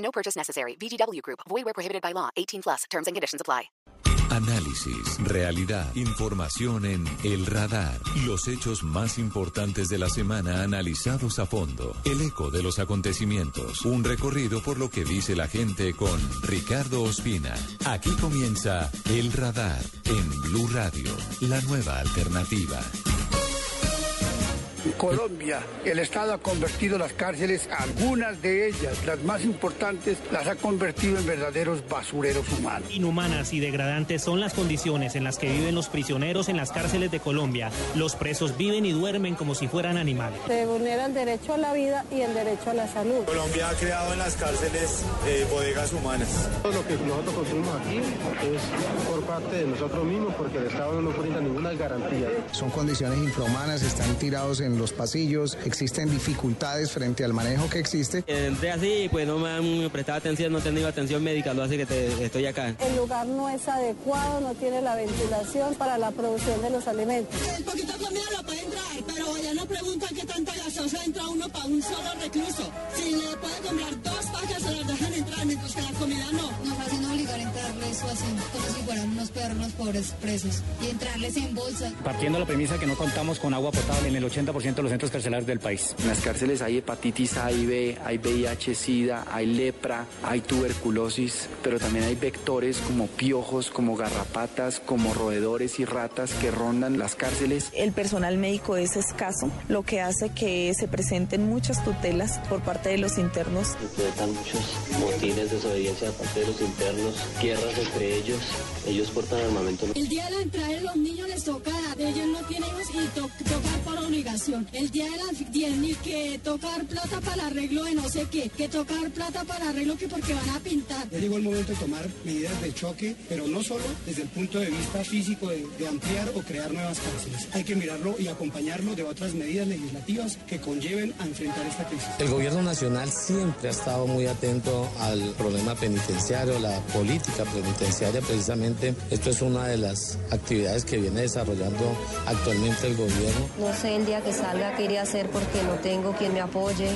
No purchase necessary. VGW Group. Void where prohibited by law. 18 plus. Terms and conditions apply. Análisis, realidad, información en El Radar. Los hechos más importantes de la semana analizados a fondo. El eco de los acontecimientos. Un recorrido por lo que dice la gente con Ricardo Ospina. Aquí comienza El Radar en Blue Radio, la nueva alternativa. Colombia, el Estado ha convertido las cárceles, algunas de ellas, las más importantes, las ha convertido en verdaderos basureros humanos. Inhumanas y degradantes son las condiciones en las que viven los prisioneros en las cárceles de Colombia. Los presos viven y duermen como si fueran animales. Se vulnera el derecho a la vida y el derecho a la salud. Colombia ha creado en las cárceles eh, bodegas humanas. Todo lo que nosotros construimos aquí es por parte de nosotros mismos porque el Estado no nos brinda ninguna garantía. Son condiciones infrahumanas, están tirados en los pasillos, existen dificultades frente al manejo que existe. Entré así, pues no me han prestado atención, no he tenido atención médica, lo hace que te, estoy acá. El lugar no es adecuado, no tiene la ventilación para la producción de los alimentos. El poquito de comida lo pueden traer, pero ya no preguntan qué tanta gasosa entra uno para un solo recluso. Si le puede comprar dos pacas, se las dejan entrar, mientras que la comida no. Nos hacen obligar a entrarles o así, como si fueran unos perros, pobres presos, y entrarles en bolsa. Partiendo de la premisa que no contamos con agua potable en el 80% de los centros carcelarios del país. En las cárceles hay hepatitis A y B, hay VIH, SIDA, hay lepra, hay tuberculosis, pero también hay vectores como piojos, como garrapatas, como roedores y ratas que rondan las cárceles. El personal médico es escaso, lo que hace que se presenten muchas tutelas por parte de los internos. Se enfrentan muchos motines, desobediencia de parte de los internos, guerras entre ellos, ellos portan armamento. El día de la entrada de los niños les toca, ellos no tienen hijos y to tocar por obligación. El día de las 10 ni que tocar plata para el arreglo de no sé qué, que tocar plata para el arreglo que porque van a pintar. Ya llegó el momento de tomar medidas de choque, pero no solo desde el punto de vista físico de, de ampliar o crear nuevas cárceles. Hay que mirarlo y acompañarlo de otras medidas legislativas que conlleven a enfrentar esta crisis. El gobierno nacional siempre ha estado muy atento al problema penitenciario, la política penitenciaria precisamente. Esto es una de las actividades que viene desarrollando actualmente el gobierno. No sé el día que salga qué iré a hacer porque no tengo quien me apoye.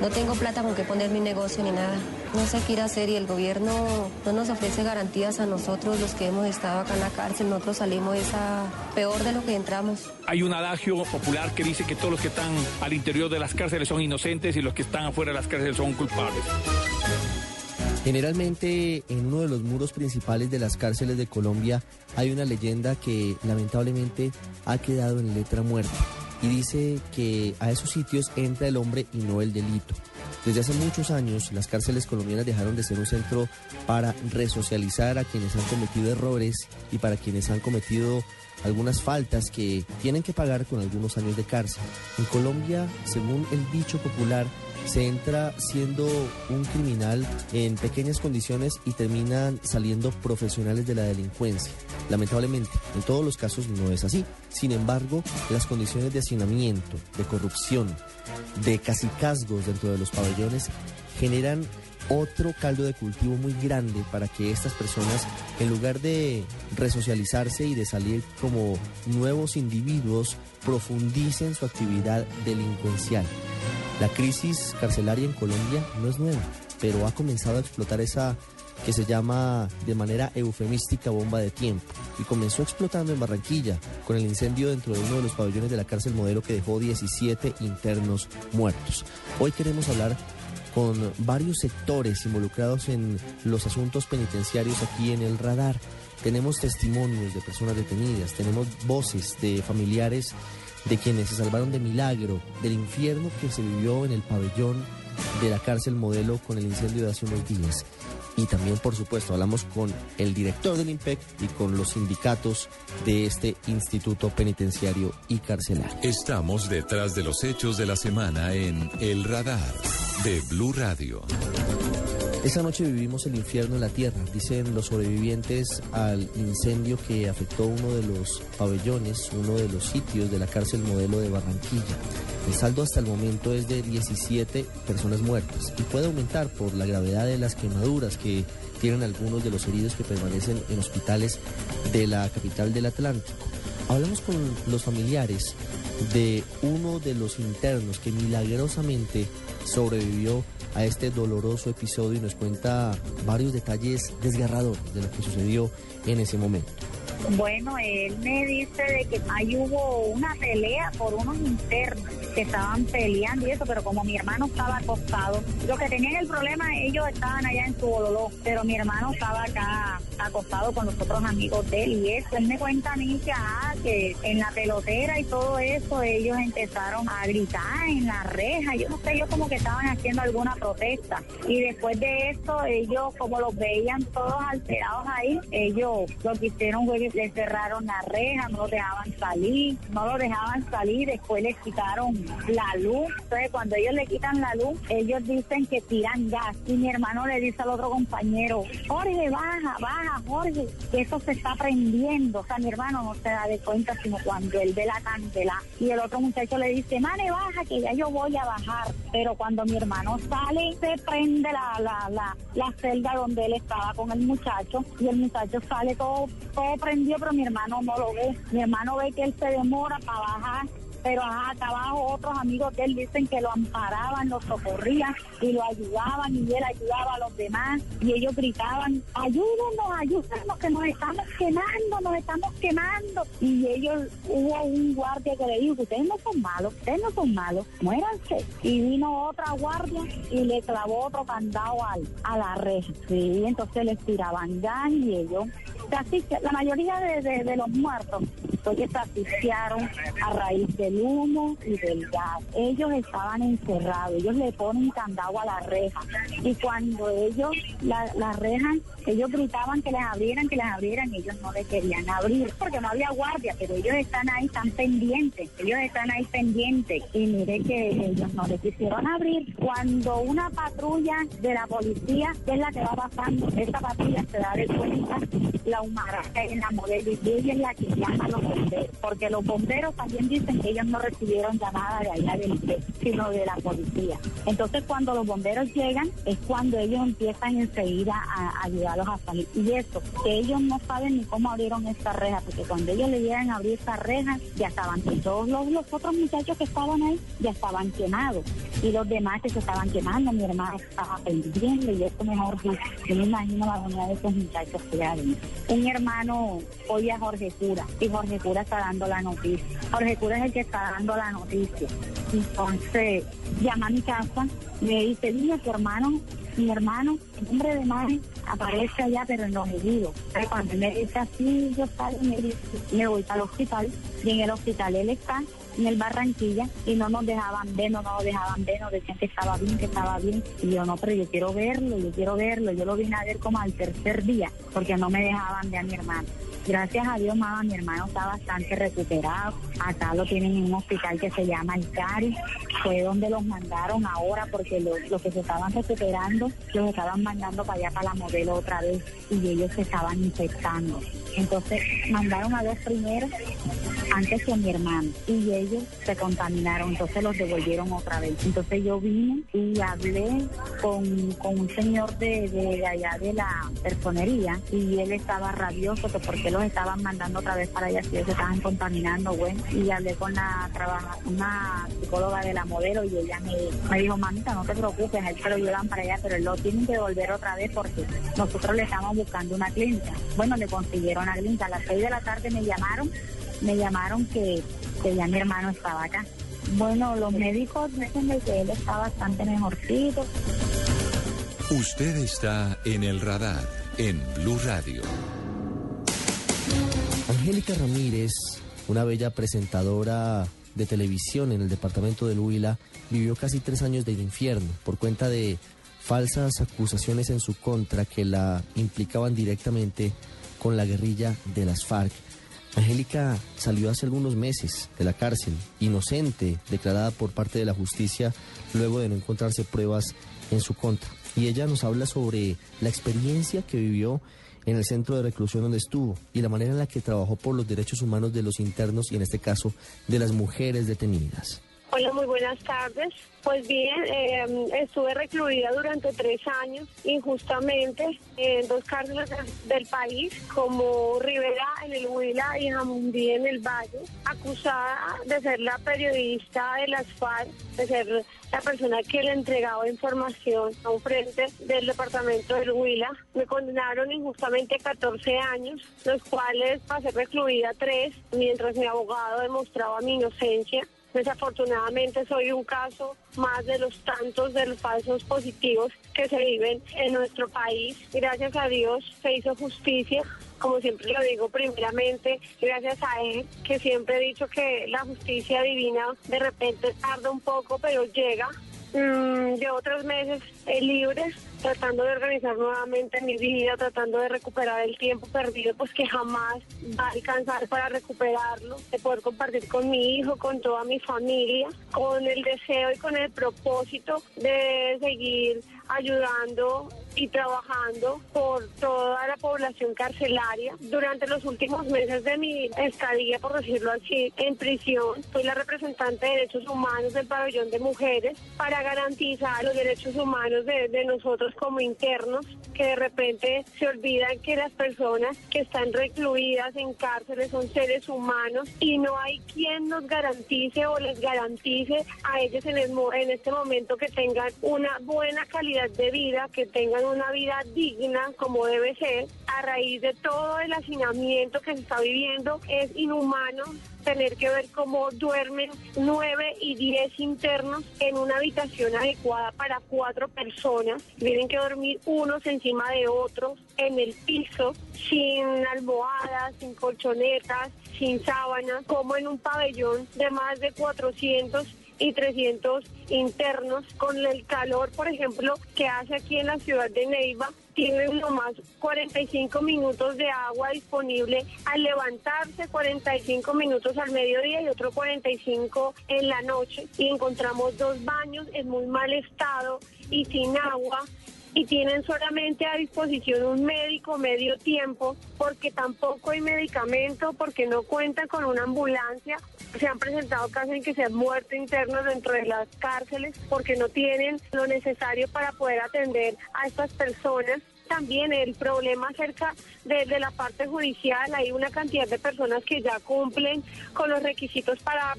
No tengo plata con que poner mi negocio ni nada. No sé qué ir a hacer y el gobierno no nos ofrece garantías a nosotros los que hemos estado acá en la cárcel. Nosotros salimos esa peor de lo que entramos. Hay un adagio popular que dice que todos los que están al interior de las cárceles son inocentes y los que están afuera de las cárceles son culpables. Generalmente en uno de los muros principales de las cárceles de Colombia hay una leyenda que lamentablemente ha quedado en letra muerta y dice que a esos sitios entra el hombre y no el delito. Desde hace muchos años las cárceles colombianas dejaron de ser un centro para resocializar a quienes han cometido errores y para quienes han cometido algunas faltas que tienen que pagar con algunos años de cárcel. En Colombia, según el dicho popular, se entra siendo un criminal en pequeñas condiciones y terminan saliendo profesionales de la delincuencia. Lamentablemente, en todos los casos no es así. Sin embargo, las condiciones de hacinamiento, de corrupción, de casicazgos dentro de los pabellones generan otro caldo de cultivo muy grande para que estas personas, en lugar de resocializarse y de salir como nuevos individuos, profundicen su actividad delincuencial. La crisis carcelaria en Colombia no es nueva, pero ha comenzado a explotar esa que se llama de manera eufemística bomba de tiempo y comenzó explotando en Barranquilla con el incendio dentro de uno de los pabellones de la cárcel modelo que dejó 17 internos muertos. Hoy queremos hablar con varios sectores involucrados en los asuntos penitenciarios aquí en el radar. Tenemos testimonios de personas detenidas, tenemos voces de familiares de quienes se salvaron de milagro del infierno que se vivió en el pabellón de la cárcel modelo con el incendio de hace unos días. Y también, por supuesto, hablamos con el director del IMPEC y con los sindicatos de este Instituto Penitenciario y Carcelario. Estamos detrás de los hechos de la semana en El Radar de Blue Radio. Esa noche vivimos el infierno en la tierra, dicen los sobrevivientes al incendio que afectó uno de los pabellones, uno de los sitios de la cárcel modelo de Barranquilla. El saldo hasta el momento es de 17 personas muertas y puede aumentar por la gravedad de las quemaduras que tienen algunos de los heridos que permanecen en hospitales de la capital del Atlántico. Hablamos con los familiares de uno de los internos que milagrosamente sobrevivió a este doloroso episodio y nos cuenta varios detalles desgarradores de lo que sucedió en ese momento. Bueno, él me dice de que ahí hubo una pelea por unos internos que estaban peleando y eso, pero como mi hermano estaba acostado, lo que tenían el problema, ellos estaban allá en su bololó, pero mi hermano estaba acá acostado con los otros amigos de él y eso. Él me cuenta a mí que, ah, que en la pelotera y todo eso, ellos empezaron a gritar en la reja, yo no sé, ellos como que estaban haciendo alguna protesta. Y después de eso, ellos como los veían todos alterados ahí, ellos lo que hicieron fue que le cerraron la reja, no los dejaban salir, no lo dejaban salir, después les quitaron la luz. Entonces, cuando ellos le quitan la luz, ellos dicen que tiran gas. Y mi hermano le dice al otro compañero, Jorge, baja, baja, Jorge, que eso se está prendiendo. O sea, mi hermano no se da de cuenta, sino cuando él ve la candela. Y el otro muchacho le dice, mane, baja, que ya yo voy a bajar. Pero cuando mi hermano sale, se prende la, la, la, la celda donde él estaba con el muchacho. Y el muchacho sale todo, todo prendido, pero mi hermano no lo ve. Mi hermano ve que él se demora para bajar pero ajá, acá abajo otros amigos de él dicen que lo amparaban, lo socorrían y lo ayudaban y él ayudaba a los demás y ellos gritaban, ayúdenos, ayúdenos que nos estamos quemando, nos estamos quemando y ellos, hubo un guardia que le dijo, ustedes no son malos, ustedes no son malos, muéranse y vino otra guardia y le clavó otro candado al, a la reja, sí, entonces les tiraban gas y ellos, casi la mayoría de, de los muertos asfixiaron a raíz del humo y del gas. Ellos estaban encerrados, ellos le ponen candado a la reja y cuando ellos la, la reja, ellos gritaban que les abrieran, que les abrieran, ellos no le querían abrir porque no había guardia, pero ellos están ahí, están pendientes, ellos están ahí pendientes y mire que ellos no le quisieron abrir. Cuando una patrulla de la policía, que es la que va pasando, esa patrulla se da de cuenta la humarada en la modelo y ella es la que llama a los porque los bomberos también dicen que ellos no recibieron llamada de allá del sino de la policía. Entonces cuando los bomberos llegan es cuando ellos empiezan enseguida a ayudarlos a salir. Y eso, que ellos no saben ni cómo abrieron esta reja, porque cuando ellos le llegan a abrir esta reja, ya estaban todos los, otros muchachos que estaban ahí ya estaban quemados. Y los demás que se estaban quemando, mi hermano estaba pendiente y esto mejor, yo me imagino la unidad de esos muchachos que hay. Un hermano oye a Jorge Cura y Jorge Cura está dando la noticia. Jorge Cura es el que está dando la noticia. Entonces, llama a mi casa, me dice, dile a tu hermano, mi hermano, el hombre de madre, aparece allá, pero en los heridos. cuando me dice así, yo salgo, me, dice, me voy para el hospital, y en el hospital él está, en el Barranquilla, y no nos dejaban ver, no nos dejaban ver, nos decían que estaba bien, que estaba bien. Y yo, no, pero yo quiero verlo, yo quiero verlo. Yo lo vine a ver como al tercer día, porque no me dejaban ver a mi hermano. Gracias a Dios, mamá, mi hermano está bastante recuperado. Acá lo tienen en un hospital que se llama El Cari. Fue donde los mandaron ahora porque los, que se estaban recuperando los estaban mandando para allá para la modelo otra vez y ellos se estaban infectando. Entonces mandaron a dos primeros antes que mi hermano y ellos se contaminaron, entonces los devolvieron otra vez. Entonces yo vine y hablé con, un señor de, de, allá de la personería y él estaba rabioso porque los estaban mandando otra vez para allá si ellos estaban contaminando, bueno, y hablé con la trabaja, una psicóloga de la modelo y ella me, me dijo, mamita, no te preocupes, él se lo llevan para allá, pero él lo tienen que devolver otra vez porque nosotros le estamos buscando una clínica. Bueno, le consiguieron a clínica, a las seis de la tarde me llamaron me llamaron que, ya mi hermano estaba acá. Bueno, los médicos dicen que él está bastante mejorcito. Usted está en el radar en Blue Radio. Angélica Ramírez, una bella presentadora de televisión en el departamento de Huila, vivió casi tres años del infierno por cuenta de falsas acusaciones en su contra que la implicaban directamente con la guerrilla de las FARC. Angélica salió hace algunos meses de la cárcel, inocente, declarada por parte de la justicia luego de no encontrarse pruebas en su contra. y ella nos habla sobre la experiencia que vivió en el centro de reclusión donde estuvo y la manera en la que trabajó por los derechos humanos de los internos y en este caso de las mujeres detenidas. Hola, muy buenas tardes. Pues bien, eh, estuve recluida durante tres años injustamente en dos cárceles del país, como Rivera en el Huila y Jamundí en el Valle, acusada de ser la periodista de las FARC, de ser la persona que le entregaba información a un frente del departamento del Huila. Me condenaron injustamente a 14 años, los cuales pasé recluida tres, mientras mi abogado demostraba mi inocencia. Desafortunadamente soy un caso más de los tantos de los falsos positivos que se viven en nuestro país. Gracias a Dios se hizo justicia, como siempre lo digo primeramente, gracias a él, que siempre he dicho que la justicia divina de repente tarda un poco, pero llega. Mm, llevo tres meses eh, libres tratando de organizar nuevamente mi vida, tratando de recuperar el tiempo perdido, pues que jamás va a alcanzar para recuperarlo, de poder compartir con mi hijo, con toda mi familia, con el deseo y con el propósito de seguir ayudando y trabajando por toda la población carcelaria. Durante los últimos meses de mi estadía, por decirlo así, en prisión, fui la representante de derechos humanos del pabellón de mujeres para garantizar los derechos humanos de, nosotros como internos, que de repente se olvidan que las personas que están recluidas en cárceles son seres humanos y no hay quien nos garantice o les garantice a ellos en, en este momento que tengan una buena calidad de vida, que tengan una vida digna como debe ser. A raíz de todo el hacinamiento que se está viviendo, es inhumano tener que ver cómo duermen nueve y diez internos en una habitación adecuada para cuatro personas. Tienen que dormir unos encima de otros en el piso, sin almohadas, sin colchonetas, sin sábanas, como en un pabellón de más de 400 y 300 internos con el calor, por ejemplo, que hace aquí en la ciudad de Neiva. Tienen nomás 45 minutos de agua disponible al levantarse, 45 minutos al mediodía y otro 45 en la noche. Y encontramos dos baños en muy mal estado y sin agua y tienen solamente a disposición un médico medio tiempo porque tampoco hay medicamento, porque no cuentan con una ambulancia. Se han presentado casos en que se han muerto internos dentro de las cárceles porque no tienen lo necesario para poder atender a estas personas también el problema acerca de, de, la parte judicial. Hay una cantidad de personas que ya cumplen con los requisitos para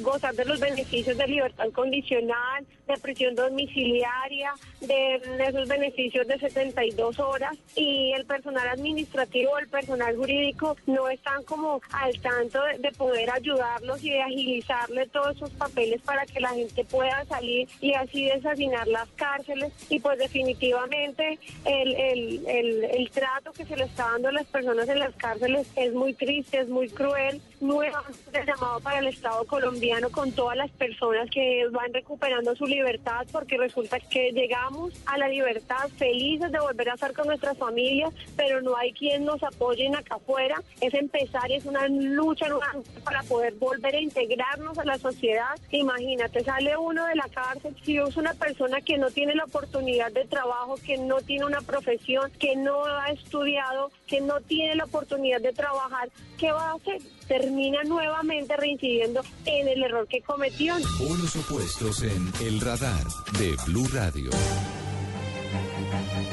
gozar de los beneficios de libertad condicional, de prisión domiciliaria, de esos beneficios de 72 horas y el personal administrativo, el personal jurídico no están como al tanto de, poder ayudarlos y de agilizarle todos esos papeles para que la gente pueda salir y así desasinar las cárceles. Y pues definitivamente el, el, el, trato que se le está dando a las personas en las cárceles es muy triste, es muy cruel, nuevamente llamado para el Estado colombiano con todas las personas que van recuperando su libertad porque resulta que llegamos a la libertad felices de volver a estar con nuestras familias, pero no hay quien nos apoye acá afuera. Es empezar es una lucha, para poder volver a integrarnos a la sociedad. Imagínate, sale uno de la cárcel, si es una persona que no tiene la oportunidad de trabajo, que no tiene una profesión, que no ha estudiado, que no tiene la oportunidad de trabajar, ¿qué va a hacer? Termina nuevamente reincidiendo en el error que cometió. Opuestos en El Radar de Blue Radio.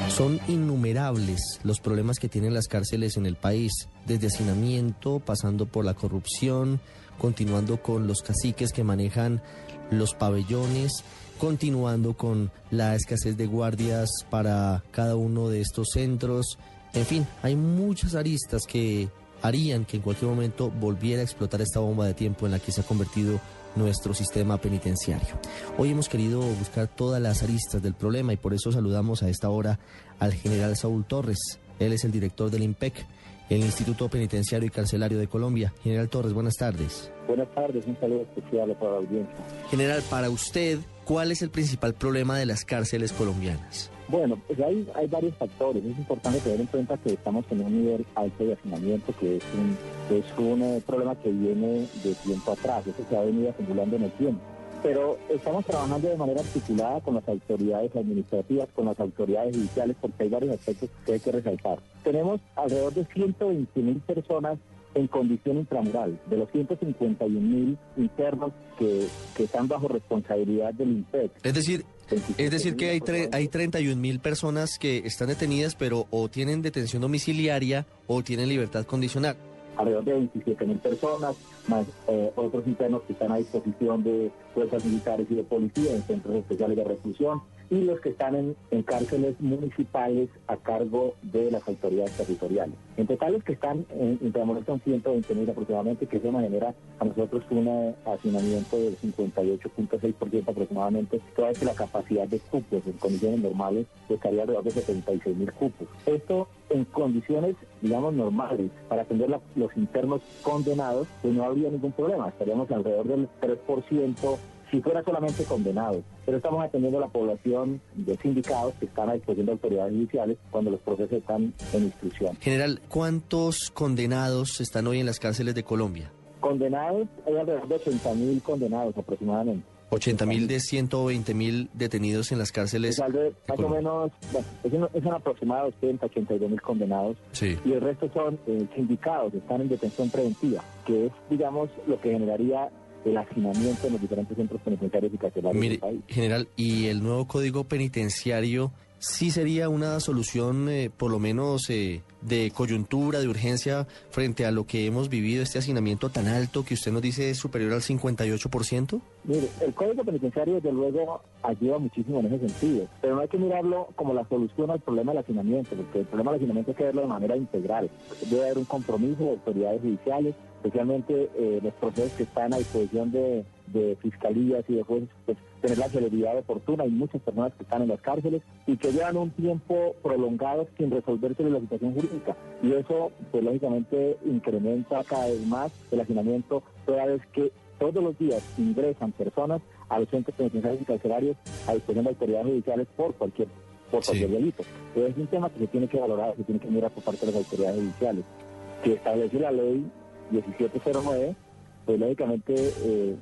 Son innumerables los problemas que tienen las cárceles en el país, desde hacinamiento, pasando por la corrupción, continuando con los caciques que manejan los pabellones, continuando con la escasez de guardias para cada uno de estos centros. En fin, hay muchas aristas que harían que en cualquier momento volviera a explotar esta bomba de tiempo en la que se ha convertido nuestro sistema penitenciario. Hoy hemos querido buscar todas las aristas del problema y por eso saludamos a esta hora al general Saúl Torres. Él es el director del IMPEC, el Instituto Penitenciario y Carcelario de Colombia. General Torres, buenas tardes. Buenas tardes, un saludo especial para la audiencia. General, para usted, ¿cuál es el principal problema de las cárceles colombianas? Bueno, pues hay, hay varios factores. Es importante tener en cuenta que estamos en un nivel alto de hacinamiento, que es un, es un eh, problema que viene de tiempo atrás, eso se ha venido acumulando en el tiempo. pero estamos trabajando de manera articulada con las autoridades administrativas, con las autoridades judiciales, porque hay varios aspectos que hay que resaltar. Tenemos alrededor de 120 mil personas en condición intramural, de los 151 mil internos que, que están bajo responsabilidad del INPEC. Es decir, es decir que hay, tre- hay 31 mil personas que están detenidas, pero o tienen detención domiciliaria o tienen libertad condicional. alrededor de 27 mil personas, más eh, otros internos que están a disposición de fuerzas militares y de policía en centros especiales de reclusión y los que están en, en cárceles municipales a cargo de las autoridades territoriales. En total los que están en Intramuros son 120 mil aproximadamente, que eso nos genera a nosotros un eh, hacinamiento del 58.6% aproximadamente, toda vez que la capacidad de cupos en condiciones normales estaría alrededor de 76 mil cupos. Esto en condiciones, digamos, normales, para atender la- los internos condenados, pues no habría ningún problema, estaríamos alrededor del 3% si fuera solamente condenados. Pero estamos atendiendo a la población de sindicados que están a disposición de autoridades judiciales cuando los procesos están en instrucción. General, ¿cuántos condenados están hoy en las cárceles de Colombia? Condenados, hay alrededor de 80 mil condenados aproximadamente. 80 mil de 120 mil detenidos en las cárceles. Más o menos, bueno, es un, aproximado de 80, 82 mil condenados. Sí. y el resto son eh, sindicados, están en detención preventiva, que es, digamos, lo que generaría el hacinamiento en los diferentes centros penitenciarios y carcelarios Mire, del país. general, ¿y el nuevo código penitenciario sí sería una solución, eh, por lo menos, eh, de coyuntura, de urgencia, frente a lo que hemos vivido, este hacinamiento tan alto que usted nos dice es superior al 58%? Mire, el Código Penitenciario, desde luego, ayuda muchísimo en ese sentido, pero no hay que mirarlo como la solución al problema del hacinamiento, porque el problema del hacinamiento hay que verlo de manera integral. Debe haber un compromiso de autoridades judiciales, especialmente eh, los procesos que están a disposición de, de fiscalías y de jueces, pues, tener la celeridad oportuna. Hay muchas personas que están en las cárceles y que llevan un tiempo prolongado sin resolverse la situación jurídica. Y eso, pues lógicamente, incrementa cada vez más el hacinamiento toda vez que todos los días ingresan personas a los centros penitenciarios y carcelarios a disposición de autoridades judiciales por cualquier por cualquier delito. Pero es un tema que se tiene que valorar, se tiene que mirar por parte de las autoridades judiciales. Que establece la ley 1709, pues lógicamente eh,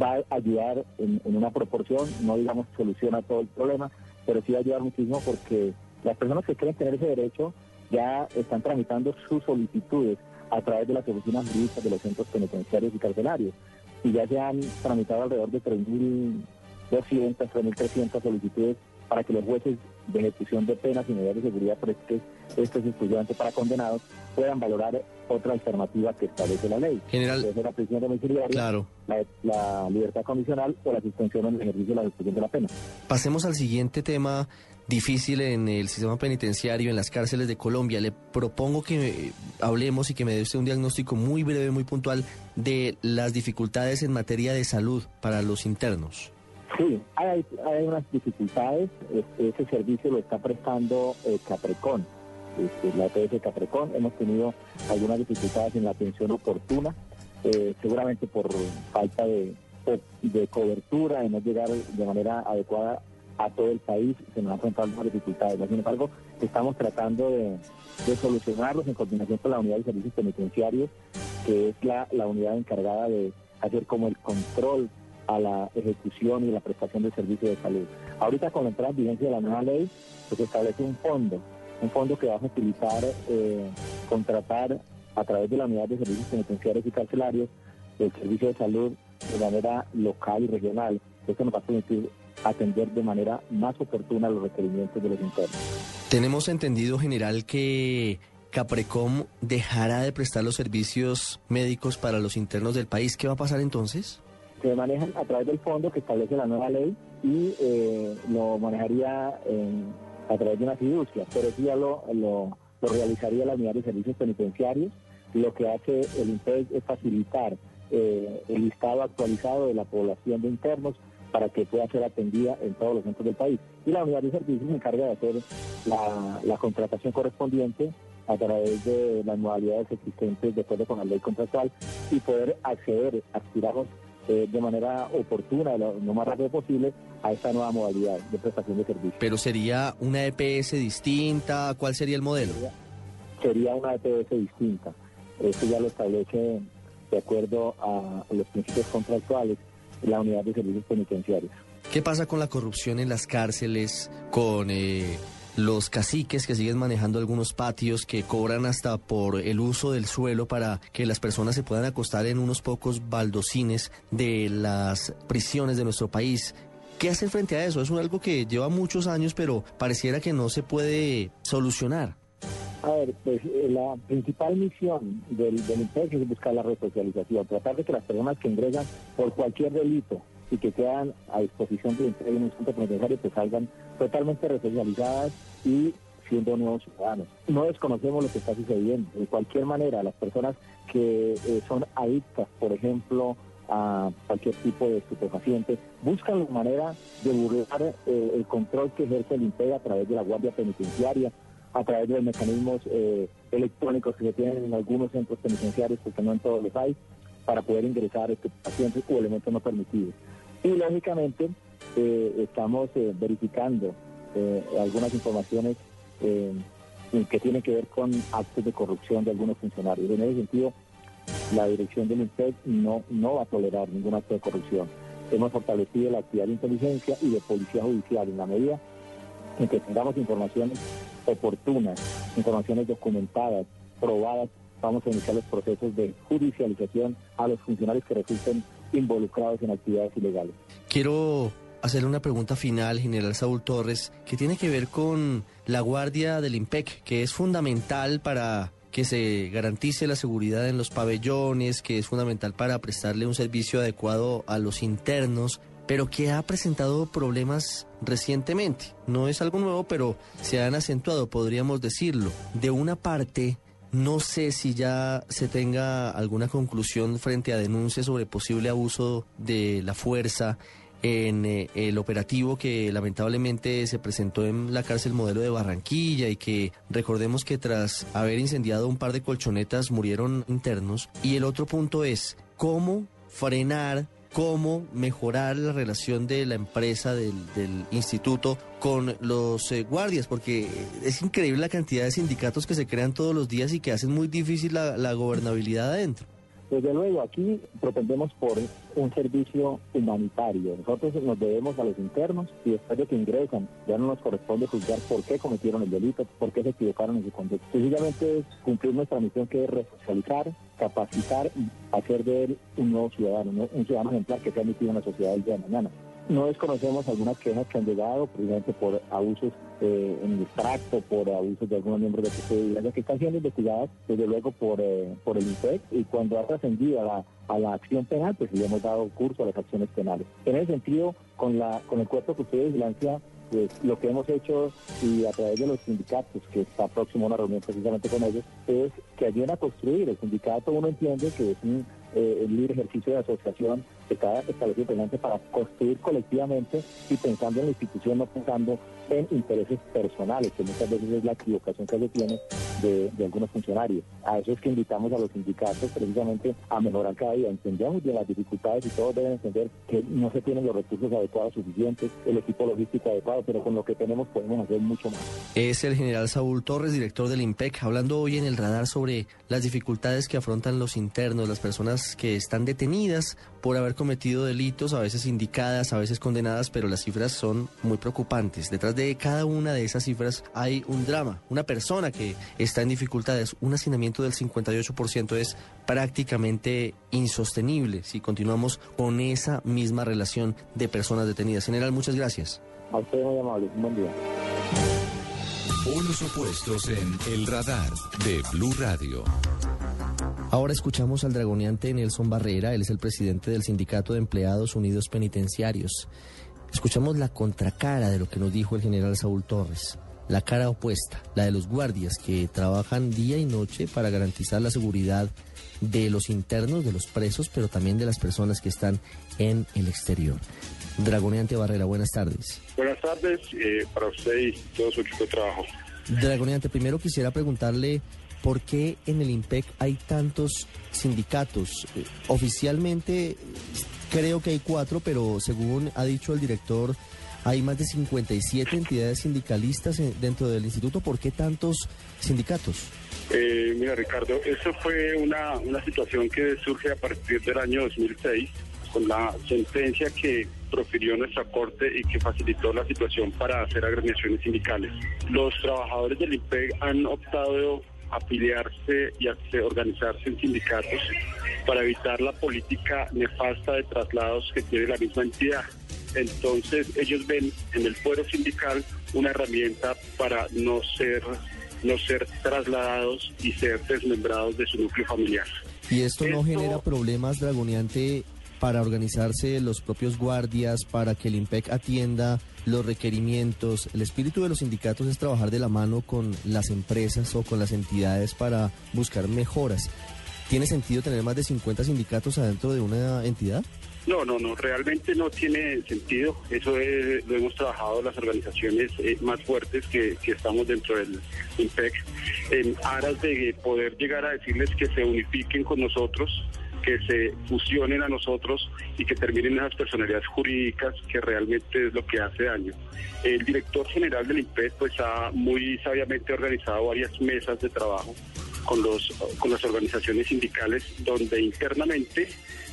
va a ayudar en, en una proporción, no digamos soluciona todo el problema, pero sí va a ayudar muchísimo porque las personas que quieren tener ese derecho ya están tramitando sus solicitudes a través de las oficinas jurídicas de los centros penitenciarios y carcelarios. Y ya se han tramitado alrededor de 3.200, 3.300 solicitudes para que los jueces de ejecución de penas y medidas de seguridad prestes estos exclusivamente para condenados puedan valorar otra alternativa que establece la ley. General- Puede ser la prisión domiciliaria, Claro. la, la libertad condicional o la suspensión en el ejercicio de la ejecución de la pena. Pasemos al siguiente tema difícil en el sistema penitenciario, en las cárceles de Colombia. Le propongo que hablemos y que me dé usted un diagnóstico muy breve, muy puntual de las dificultades en materia de salud para los internos. Sí, hay, hay unas dificultades. Este, ese servicio lo está prestando eh, Caprecon, este, la EPS Caprecon. Hemos tenido algunas dificultades en la atención oportuna, eh, seguramente por falta de, de cobertura, de no llegar de manera adecuada a todo el país. Se nos han enfrentado algunas dificultades. Sin embargo, estamos tratando de, de solucionarlos en coordinación con la unidad de servicios penitenciarios, que es la, la unidad encargada de hacer como el control a la ejecución y la prestación del servicio de salud. Ahorita con la entrada en vigencia de la nueva ley, pues establece un fondo, un fondo que va a facilitar eh, contratar a través de la unidad de servicios penitenciarios y carcelarios el servicio de salud de manera local y regional. Esto nos va a permitir atender de manera más oportuna los requerimientos de los internos. Tenemos entendido, general, que Caprecom dejará de prestar los servicios médicos para los internos del país. ¿Qué va a pasar entonces? Se manejan a través del fondo que establece la nueva ley y eh, lo manejaría a través de una fiducia, pero eso ya lo, lo, lo realizaría la unidad de servicios penitenciarios. Lo que hace el INPEC es facilitar eh, el listado actualizado de la población de internos para que pueda ser atendida en todos los centros del país. Y la unidad de servicios se encarga de hacer la, la contratación correspondiente a través de las modalidades existentes de acuerdo con la ley contractual y poder acceder, aspiramos eh, de manera oportuna, lo, lo más rápido posible, a esta nueva modalidad de prestación de servicios. Pero sería una EPS distinta, ¿cuál sería el modelo? Sería una EPS distinta. Eso ya lo establece de acuerdo a los principios contractuales la unidad de servicios penitenciarios. ¿Qué pasa con la corrupción en las cárceles, con eh, los caciques que siguen manejando algunos patios, que cobran hasta por el uso del suelo para que las personas se puedan acostar en unos pocos baldocines de las prisiones de nuestro país? ¿Qué hacer frente a eso? Es algo que lleva muchos años, pero pareciera que no se puede solucionar. A ver, pues eh, la principal misión del, del es buscar la resocialización, tratar de que las personas que ingresan por cualquier delito y que quedan a disposición IMPEC en un centro penitenciario pues salgan totalmente resocializadas y siendo nuevos ciudadanos. No desconocemos lo que está sucediendo. De cualquier manera, las personas que eh, son adictas, por ejemplo, a cualquier tipo de estupefacientes, buscan la manera de burlar eh, el control que ejerce el IMPEG a través de la Guardia Penitenciaria, a través de los mecanismos eh, electrónicos que se tienen en algunos centros penitenciarios, porque no en todos los hay, para poder ingresar pacientes o elementos no permitidos. Y lógicamente eh, estamos eh, verificando algunas informaciones que tienen que ver con actos de corrupción de algunos funcionarios. En ese sentido, la dirección del INPEC no, no va a tolerar ningún acto de corrupción. Hemos fortalecido la actividad de inteligencia y de policía judicial en la medida en que tengamos informaciones oportunas, informaciones documentadas, probadas, vamos a iniciar los procesos de judicialización a los funcionarios que resulten involucrados en actividades ilegales. Quiero hacerle una pregunta final, general Saúl Torres, que tiene que ver con la guardia del IMPEC, que es fundamental para que se garantice la seguridad en los pabellones, que es fundamental para prestarle un servicio adecuado a los internos, pero que ha presentado problemas recientemente. No es algo nuevo, pero se han acentuado, podríamos decirlo. De una parte, no sé si ya se tenga alguna conclusión frente a denuncias sobre posible abuso de la fuerza en eh, el operativo que lamentablemente se presentó en la cárcel modelo de Barranquilla y que recordemos que tras haber incendiado un par de colchonetas murieron internos. Y el otro punto es cómo frenar cómo mejorar la relación de la empresa, del, instituto, con los eh, guardias, porque es increíble la cantidad de sindicatos que se crean todos los días y que hacen muy difícil la gobernabilidad adentro. Desde luego, aquí propendemos por un servicio humanitario. Nosotros nos debemos a los internos y después de que ingresan, ya no nos corresponde juzgar por qué cometieron el delito, por qué se equivocaron en su conducta. Sencillamente es cumplir nuestra misión que es resocializar, capacitar y hacer de él un nuevo ciudadano, un ciudadano ejemplar que sea emitido en la sociedad el día de mañana. No desconocemos algunas quejas que han llegado precisamente por abusos eh, en el extracto, por abusos de algunos miembros de la que están siendo investigadas desde luego por, eh, por el INPEC y cuando ha trascendido a la, acción penal, pues le hemos dado curso a las acciones penales. En ese sentido, con, la, con el cuerpo que de vigilancia pues lo que hemos hecho y a través de los sindicatos, que está próximo a una reunión precisamente con ellos, es que ayuden a construir. El sindicato uno entiende que es un eh, libre ejercicio de asociación que está establecido para construir colectivamente y pensando en la institución, no pensando en intereses personales, que muchas veces es la equivocación que se tiene de, algunos funcionarios. A eso es que invitamos a los sindicatos precisamente a mejorar cada día. Entendemos de las dificultades y todos deben entender que no se tienen los recursos adecuados suficientes, el equipo logístico adecuado, pero con lo que tenemos podemos hacer mucho más. Es el general Saúl Torres, director del IMPEC, hablando hoy en el radar sobre las dificultades que afrontan los internos, las personas que están detenidas por haber cometido delitos, a veces indicadas, a veces condenadas, pero las cifras son muy preocupantes. Detrás de cada una de esas cifras hay un drama, una persona que está en dificultades. Un hacinamiento del 58% es prácticamente insostenible si continuamos con esa misma relación de personas detenidas. General, muchas gracias. A usted muy amable. Buen día. Unos opuestos en El Radar de Blue Radio. Ahora escuchamos al dragoneante Nelson Barrera, él es el presidente del Sindicato de Empleados Unidos Penitenciarios. Escuchamos la contracara de lo que nos dijo el general Saúl Torres, la cara opuesta, la de los guardias que trabajan día y noche para garantizar la seguridad de los internos, de los presos, pero también de las personas que están en el exterior. Dragoneante Barrera, buenas tardes. Buenas tardes eh, para usted y todo su equipo de trabajo. Dragoneante, primero quisiera preguntarle ¿Por qué en el IMPEC hay tantos sindicatos? Eh, oficialmente creo que hay cuatro, pero según ha dicho el director, hay más de 57 entidades sindicalistas dentro del instituto. ¿Por qué tantos sindicatos? Eh, mira, Ricardo, eso fue una, una situación que surge a partir del año 2006 con la sentencia que profirió nuestra corte y que facilitó la situación para hacer agremiaciones sindicales. Los trabajadores del IMPEG han optado afiliarse y a organizarse en sindicatos para evitar la política nefasta de traslados que tiene la misma entidad. Entonces ellos ven en el fuero sindical una herramienta para no ser no ser trasladados y ser desmembrados de su núcleo familiar. ¿Y esto no genera problemas, Dragoneante, para organizarse los propios guardias, para que el IMPEC atienda los requerimientos? El espíritu de los sindicatos es trabajar de la mano con las empresas o con las entidades para buscar mejoras. ¿Tiene sentido tener más de 50 sindicatos adentro de una entidad? No, no, no, realmente no tiene sentido. Eso lo hemos trabajado las organizaciones eh, más fuertes que, estamos dentro del IMPEC en aras de poder llegar a decirles que se unifiquen con nosotros, que se fusionen a nosotros y que terminen esas personalidades jurídicas que realmente es lo que hace daño. El director general del IMPEC pues ha muy sabiamente organizado varias mesas de trabajo con, los, con las organizaciones sindicales donde internamente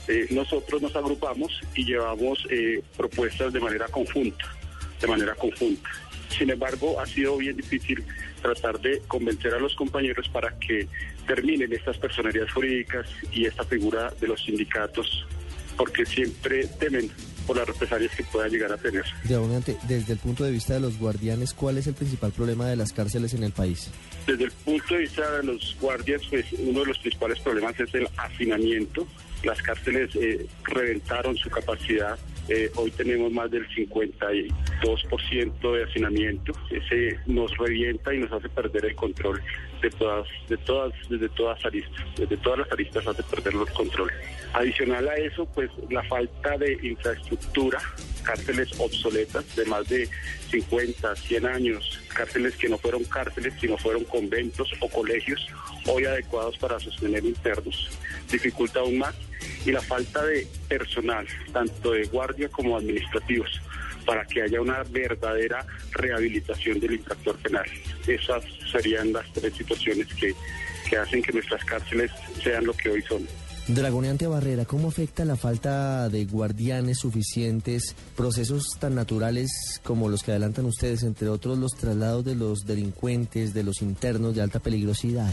eh, nosotros nos agrupamos y llevamos eh, propuestas de manera conjunta, de manera conjunta. Sin embargo, ha sido bien difícil tratar de convencer a los compañeros para que terminen estas personerías jurídicas y esta figura de los sindicatos, porque siempre temen por las represalias que puedan llegar a tener. desde el punto de vista de los guardianes, ¿cuál es el principal problema de las cárceles en el país? Desde el punto de vista de los guardias, pues uno de los principales problemas es el hacinamiento las cárceles eh, reventaron su capacidad. Eh, hoy tenemos más del 52% de hacinamiento. Ese nos revienta y nos hace perder el control de todas, de todas, desde todas aristas. Desde todas las aristas hace perder los controles. Adicional a eso, pues la falta de infraestructura, cárceles obsoletas de más de 50, 100 años, cárceles que no fueron cárceles, sino fueron conventos o colegios hoy adecuados para sostener internos, dificulta aún más y la falta de personal, tanto de guardia como administrativos, para que haya una verdadera rehabilitación del infractor penal. Esas serían las tres situaciones que, que hacen que nuestras cárceles sean lo que hoy son. Dragoneante Barrera, ¿cómo afecta la falta de guardianes suficientes, procesos tan naturales como los que adelantan ustedes, entre otros los traslados de los delincuentes, de los internos de alta peligrosidad?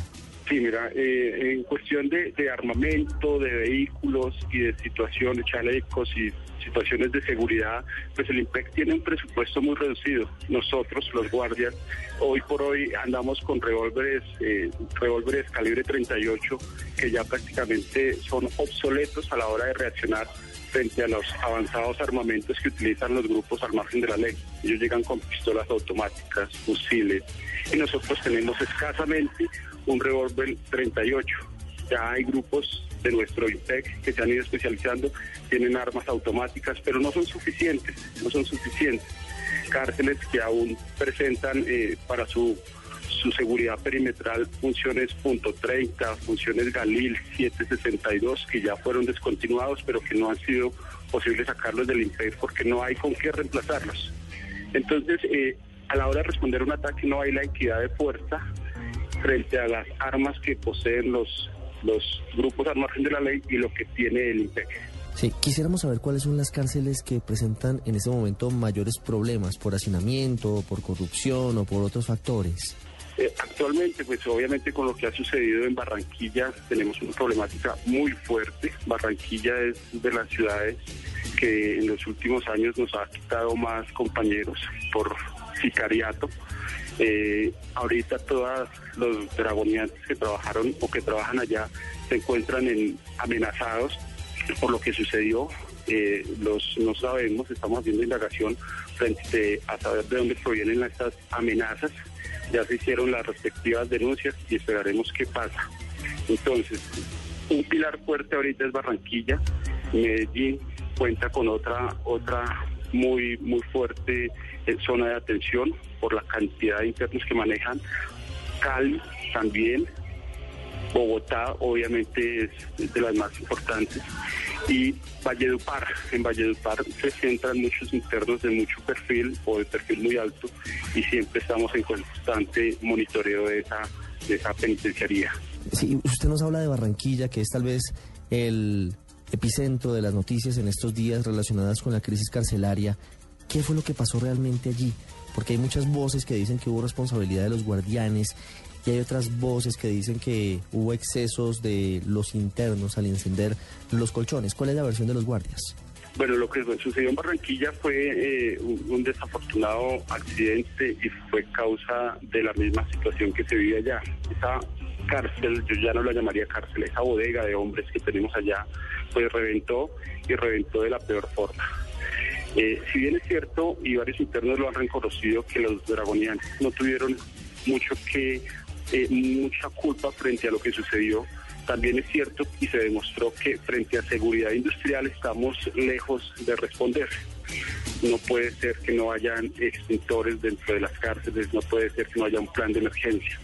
Sí, mira, eh, en cuestión de, armamento, de vehículos y de situaciones, chalecos y situaciones de seguridad, pues el IMPEC tiene un presupuesto muy reducido. Nosotros, los guardias, hoy por hoy andamos con revólveres, eh, revólveres calibre 38 que ya prácticamente son obsoletos a la hora de reaccionar frente a los avanzados armamentos que utilizan los grupos al margen de la ley. Ellos llegan con pistolas automáticas, fusiles, y nosotros tenemos escasamente un revólver 38. Ya hay grupos de nuestro INTEC que se han ido especializando, tienen armas automáticas, pero no son suficientes, no son suficientes. Cárceles que aún presentan eh, para su, su seguridad perimetral funciones punto .30, funciones Galil 762, que ya fueron descontinuados, pero que no han sido posible sacarlos del INPEC porque no hay con qué reemplazarlos. Entonces, eh, a la hora de responder un ataque no hay la equidad de fuerza frente a las armas que poseen los, los grupos al margen de la ley y lo que tiene el INPEC. Sí, quisiéramos saber cuáles son las cárceles que presentan en este momento mayores problemas por hacinamiento, por corrupción o por otros factores. Eh, actualmente, pues obviamente con lo que ha sucedido en Barranquilla tenemos una problemática muy fuerte. Barranquilla es de las ciudades que en los últimos años nos ha quitado más compañeros por sicariato. Eh, ahorita todos los dragoniantes que trabajaron o que trabajan allá se encuentran en, amenazados por lo que sucedió. Eh, los no sabemos, estamos haciendo indagación frente a saber de dónde provienen estas amenazas. Ya se hicieron las respectivas denuncias y esperaremos qué pasa. Entonces, un pilar fuerte ahorita es Barranquilla, Medellín cuenta con otra otra muy muy fuerte eh, zona de atención por la cantidad de internos que manejan. Cali también, Bogotá obviamente es de las más importantes y Valledupar. En Valledupar se centran muchos internos de mucho perfil o de perfil muy alto y siempre estamos en constante monitoreo de esa, de esa penitenciaría. Sí, usted nos habla de Barranquilla, que es tal vez el epicentro de las noticias en estos días relacionadas con la crisis carcelaria. ¿Qué fue lo que pasó realmente allí? Porque hay muchas voces que dicen que hubo responsabilidad de los guardianes y hay otras voces que dicen que hubo excesos de los internos al encender los colchones. ¿Cuál es la versión de los guardias? Bueno, lo que sucedió en Barranquilla fue eh, un, un, desafortunado accidente y fue causa de la misma situación que se vive allá. Esa cárcel, yo ya no la llamaría cárcel, esa bodega de hombres que tenemos allá, pues reventó y reventó de la peor forma. Eh, si bien es cierto, y varios internos lo han reconocido, que los dragoniantes no tuvieron mucho que, eh, mucha culpa frente a lo que sucedió, también es cierto y se demostró que frente a seguridad industrial estamos lejos de responder. No puede ser que no hayan extintores dentro de las cárceles, no puede ser que no haya un plan de emergencia.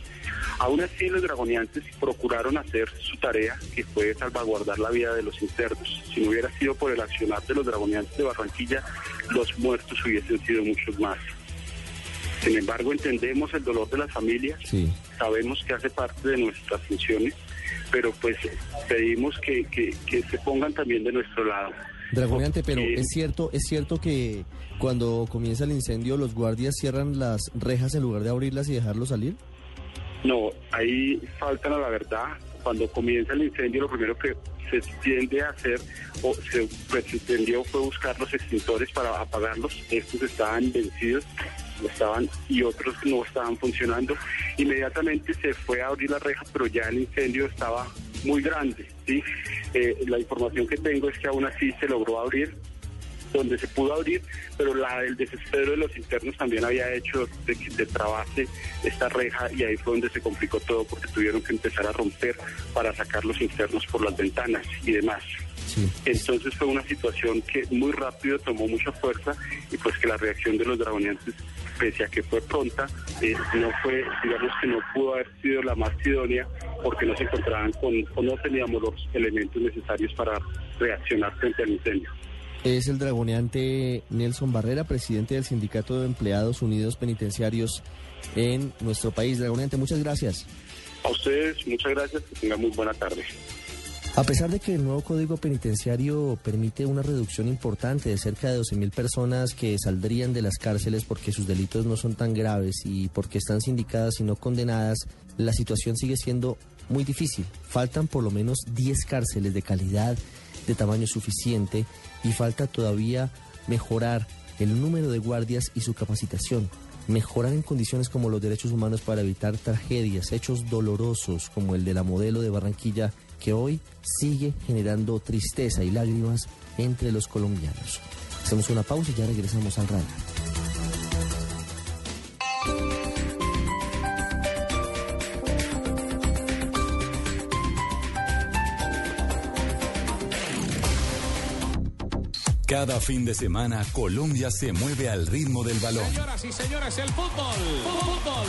Aún así, los dragoneantes procuraron hacer su tarea, que fue salvaguardar la vida de los internos. Si no hubiera sido por el accionar de los dragoneantes de Barranquilla, los muertos hubiesen sido muchos más. Sin embargo, entendemos el dolor de las familias, sí. sabemos que hace parte de nuestras funciones, pero pues pedimos que, que, que se pongan también de nuestro lado. Dragoneante, pero es cierto, es cierto que cuando comienza el incendio los guardias cierran las rejas en lugar de abrirlas y dejarlos salir. No, ahí faltan a la verdad. Cuando comienza el incendio, lo primero que se tiende a hacer o se pretendió fue buscar los extintores para apagarlos. Estos estaban vencidos, estaban y otros no estaban funcionando. Inmediatamente se fue a abrir la reja, pero ya el incendio estaba muy grande. ¿sí? Eh, la información que tengo es que aún así se logró abrir donde se pudo abrir, pero la, el desespero de los internos también había hecho de que se trabase esta reja y ahí fue donde se complicó todo porque tuvieron que empezar a romper para sacar los internos por las ventanas y demás. Sí. Entonces fue una situación que muy rápido tomó mucha fuerza y pues que la reacción de los dragoniantes, pese a que fue pronta, eh, no fue, digamos que no pudo haber sido la más idónea porque no se encontraban con, o no teníamos los elementos necesarios para reaccionar frente al incendio. Es el dragoneante Nelson Barrera, presidente del Sindicato de Empleados Unidos Penitenciarios en nuestro país. Dragoneante, muchas gracias. A ustedes, muchas gracias, que tengan muy buena tarde. A pesar de que el nuevo Código Penitenciario permite una reducción importante de cerca de 12.000 personas que saldrían de las cárceles porque sus delitos no son tan graves y porque están sindicadas y no condenadas, la situación sigue siendo muy difícil. Faltan por lo menos 10 cárceles de calidad, de tamaño suficiente y falta todavía mejorar el número de guardias y su capacitación. Mejorar en condiciones como los derechos humanos para evitar tragedias, hechos dolorosos como el de la modelo de Barranquilla que hoy sigue generando tristeza y lágrimas entre los colombianos. Hacemos una pausa y ya regresamos al radio. Cada fin de semana Colombia se mueve al ritmo del balón. Señoras y señores, el fútbol. Fútbol.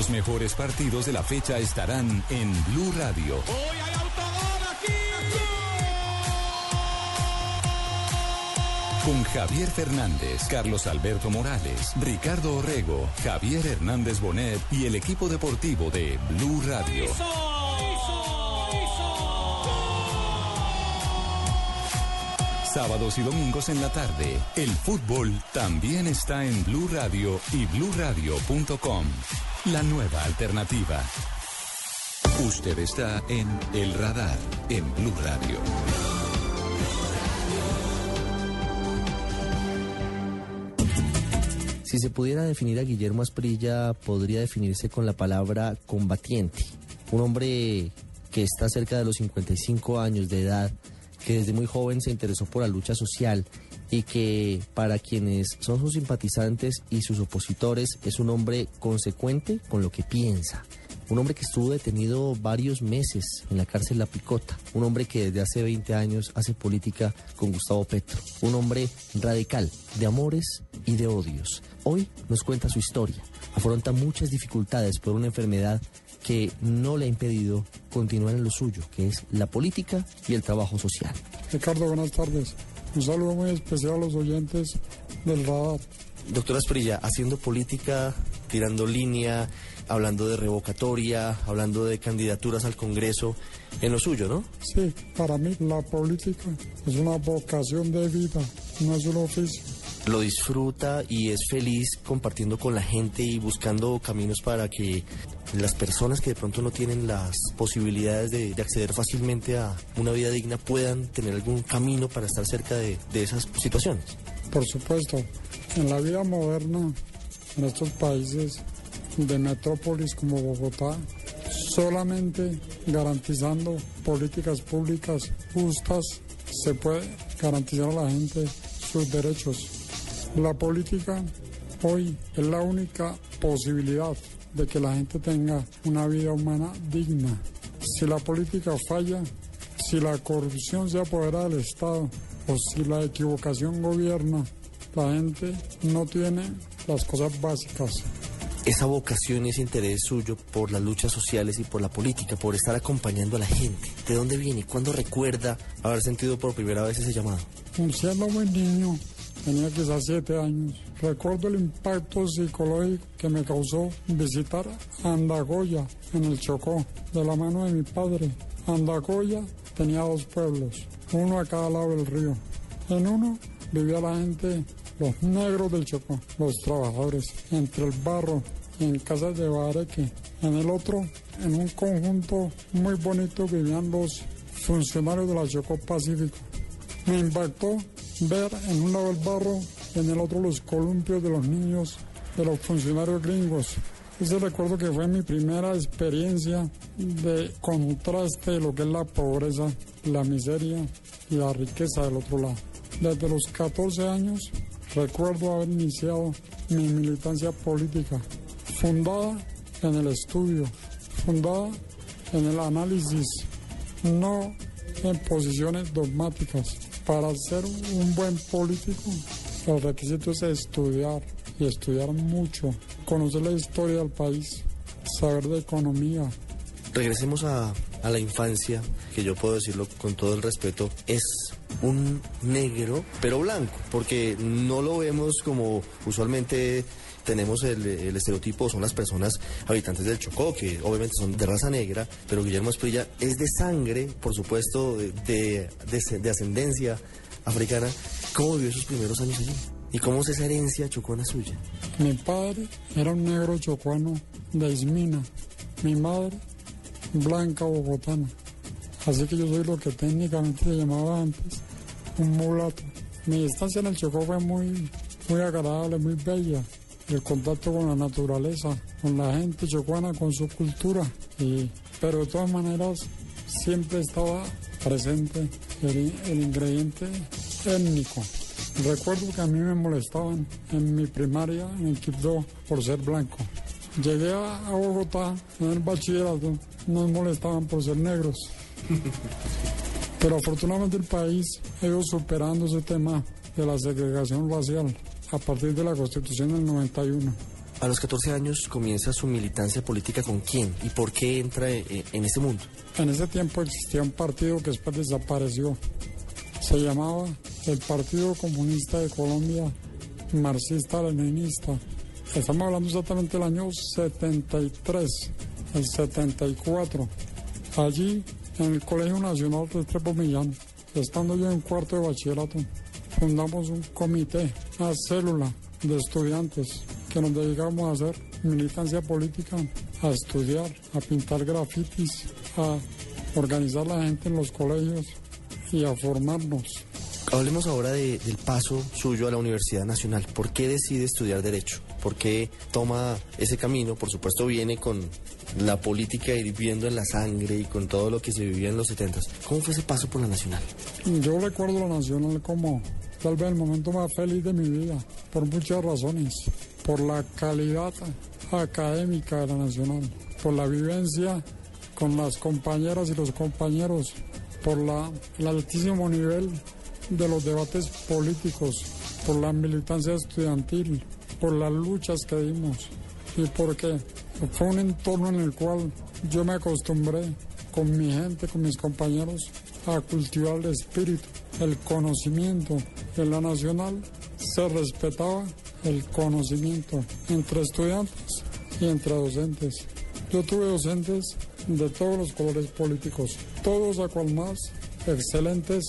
Los mejores partidos de la fecha estarán en Blue Radio. Hoy hay autogol aquí. Con Javier Fernández, Carlos Alberto Morales, Ricardo Orrego, Javier Hernández Bonet y el equipo deportivo de Blue Radio. Sábados y domingos en la tarde, el fútbol también está en Blue Radio y bluradio.com. La nueva alternativa. Usted está en El Radar, en Blue Radio. Si se pudiera definir a Guillermo Asprilla, podría definirse con la palabra combatiente. Un hombre que está cerca de los 55 años de edad, que desde muy joven se interesó por la lucha social y que para quienes son sus simpatizantes y sus opositores es un hombre consecuente con lo que piensa. Un hombre que estuvo detenido varios meses en la cárcel La Picota. Un hombre que desde hace 20 años hace política con Gustavo Petro. Un hombre radical, de amores y de odios. Hoy nos cuenta su historia. Afronta muchas dificultades por una enfermedad que no le ha impedido continuar en lo suyo, que es la política y el trabajo social. Ricardo, buenas tardes. Un saludo muy especial a los oyentes del radar. Doctora Asprilla, haciendo política tirando línea, hablando de revocatoria, hablando de candidaturas al Congreso, en lo suyo, ¿no? Sí, para mí la política es una vocación de vida, no es un oficio. Lo disfruta y es feliz compartiendo con la gente y buscando caminos para que las personas que de pronto no tienen las posibilidades de, de acceder fácilmente a una vida digna puedan tener algún camino para estar cerca de, de esas situaciones. Por supuesto, en la vida moderna, en estos países de metrópolis como Bogotá, solamente garantizando políticas públicas justas se puede garantizar a la gente sus derechos. La política hoy es la única posibilidad de que la gente tenga una vida humana digna. Si la política falla, si la corrupción se apodera del Estado o si la equivocación gobierna, la gente no tiene las cosas básicas. Esa vocación y ese interés suyo por las luchas sociales y por la política, por estar acompañando a la gente, ¿de dónde viene? ¿Cuándo recuerda haber sentido por primera vez ese llamado? Siendo muy niño, tenía quizás siete años. Recuerdo el impacto psicológico que me causó visitar Andagoya en el Chocó, de la mano de mi padre. Andagoya tenía dos pueblos, uno a cada lado del río. En uno vivía la gente, los negros del Chocó, los trabajadores, entre el barro en casas de bareque. En el otro, en un conjunto muy bonito, vivían los funcionarios de la Chocó Pacífico. Me impactó ver en un lado el barro y en el otro los columpios de los niños de los funcionarios gringos. Ese recuerdo que fue mi primera experiencia de contraste de lo que es la pobreza, la miseria y la riqueza del otro lado. Desde los 14 años recuerdo haber iniciado mi militancia política, fundada en el estudio, fundada en el análisis, no en posiciones dogmáticas. Para ser un buen político, el requisito es estudiar y estudiar mucho, conocer la historia del país, saber de economía. Regresemos a, a la infancia, que yo puedo decirlo con todo el respeto, es un negro, pero blanco, porque no lo vemos como usualmente tenemos el, el, estereotipo, son las personas habitantes del Chocó, que obviamente son de raza negra, pero Guillermo Esprilla es de sangre, por supuesto, de, de, de ascendencia africana. ¿Cómo vivió sus primeros años allí? ¿Y cómo es esa herencia chocona suya? Mi padre era un negro chocuano de Ismina, mi madre blanca bogotana. Así que yo soy lo que técnicamente se llamaba antes un mulato. Mi estancia en el Chocó fue muy, muy agradable, muy bella. El contacto con la naturaleza, con la gente chocuana, con su cultura. Y, pero de todas maneras siempre estaba presente el, ingrediente étnico. Recuerdo que a mí me molestaban en mi primaria, en el por ser blanco. Llegué a Bogotá en el bachillerato, nos molestaban por ser negros. Pero afortunadamente el país ha ido superando ese tema de la segregación racial a partir de la Constitución del 91. A los 14 años comienza su militancia política con quién y por qué entra en ese mundo. En ese tiempo existía un partido que después desapareció. Se llamaba el Partido Comunista de Colombia Marxista-Leninista. Estamos hablando exactamente del año 73, el 74. Allí, en el Colegio Nacional Restrepo Millán, estando yo en cuarto de bachillerato, fundamos un comité, una célula de estudiantes que nos dedicamos a hacer militancia política, a estudiar, a pintar grafitis, a organizar la gente en los colegios y a formarnos. Hablemos ahora de, del paso suyo a la Universidad Nacional. ¿Por qué decide estudiar Derecho? ¿Por qué toma ese camino? Por supuesto viene con la política hirviendo en la sangre y con todo lo que se vivía en los 70. ¿Cómo fue ese paso por la Nacional? Yo recuerdo la Nacional como tal vez el momento más feliz de mi vida, por muchas razones. Por la calidad académica de la Nacional, por la vivencia con las compañeras y los compañeros, por la, el altísimo nivel de los debates políticos, por la militancia estudiantil, por las luchas que dimos y porque fue un entorno en el cual yo me acostumbré con mi gente, con mis compañeros, a cultivar el espíritu, el conocimiento. En la nacional se respetaba el conocimiento entre estudiantes y entre docentes. Yo tuve docentes de todos los colores políticos, todos a cual más excelentes